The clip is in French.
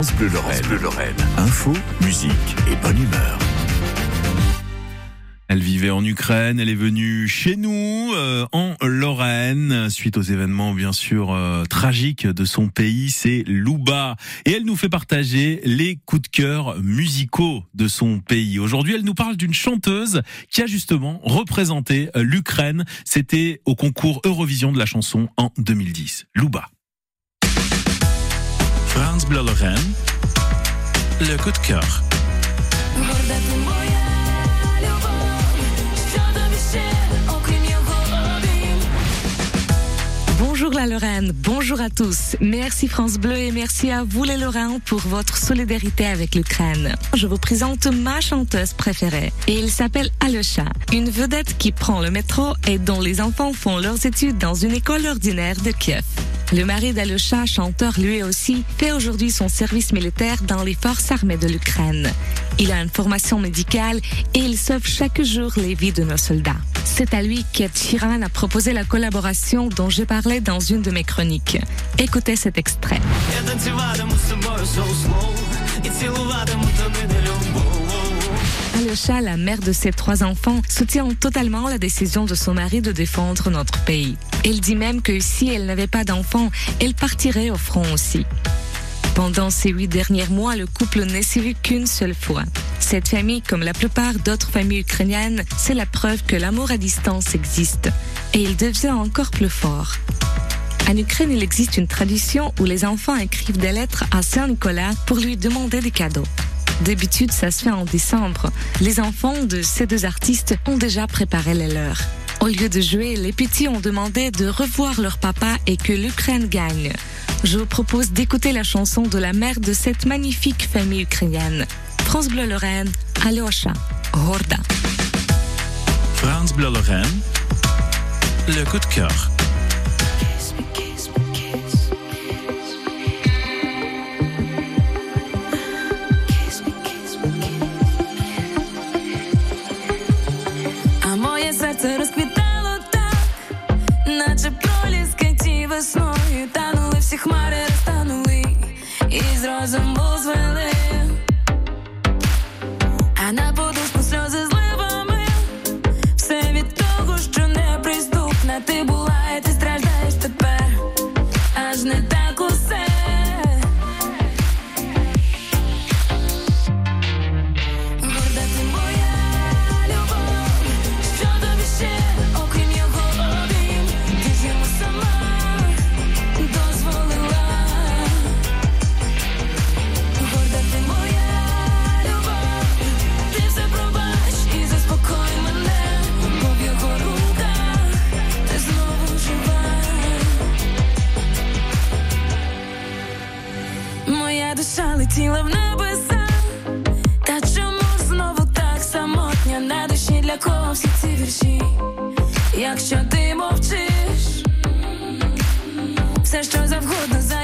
France Bleu Lorraine. Bleu Lorraine. Info, musique et bonne humeur. Elle vivait en Ukraine, elle est venue chez nous euh, en Lorraine suite aux événements bien sûr euh, tragiques de son pays, c'est Louba et elle nous fait partager les coups de cœur musicaux de son pays. Aujourd'hui, elle nous parle d'une chanteuse qui a justement représenté euh, l'Ukraine, c'était au concours Eurovision de la chanson en 2010. Louba. France Bleu Lorraine, le coup de cœur. Bonjour la Lorraine, bonjour à tous. Merci France Bleu et merci à vous les Lorrains pour votre solidarité avec l'Ukraine. Je vous présente ma chanteuse préférée et il s'appelle Alesha, une vedette qui prend le métro et dont les enfants font leurs études dans une école ordinaire de Kiev. Le mari d'Alosha, chanteur lui aussi, fait aujourd'hui son service militaire dans les forces armées de l'Ukraine. Il a une formation médicale et il sauve chaque jour les vies de nos soldats. C'est à lui qu'Ed a proposé la collaboration dont j'ai parlé dans une de mes chroniques. Écoutez cet extrait. La mère de ses trois enfants, soutient totalement la décision de son mari de défendre notre pays. Elle dit même que si elle n'avait pas d'enfants, elle partirait au front aussi. Pendant ces huit derniers mois, le couple n'est vu qu'une seule fois. Cette famille, comme la plupart d'autres familles ukrainiennes, c'est la preuve que l'amour à distance existe. Et il devient encore plus fort. En Ukraine, il existe une tradition où les enfants écrivent des lettres à Saint-Nicolas pour lui demander des cadeaux. D'habitude, ça se fait en décembre. Les enfants de ces deux artistes ont déjà préparé les leurs. Au lieu de jouer, les petits ont demandé de revoir leur papa et que l'Ukraine gagne. Je vous propose d'écouter la chanson de la mère de cette magnifique famille ukrainienne. France Bleu Lorraine, Alyosha, Horda. France Bleu Lorraine. Le coup de cœur. важный душа летіла в небеса. Та чому знову так самотня на душі для кого всі ці вірші? Якщо ти мовчиш, все що завгодно за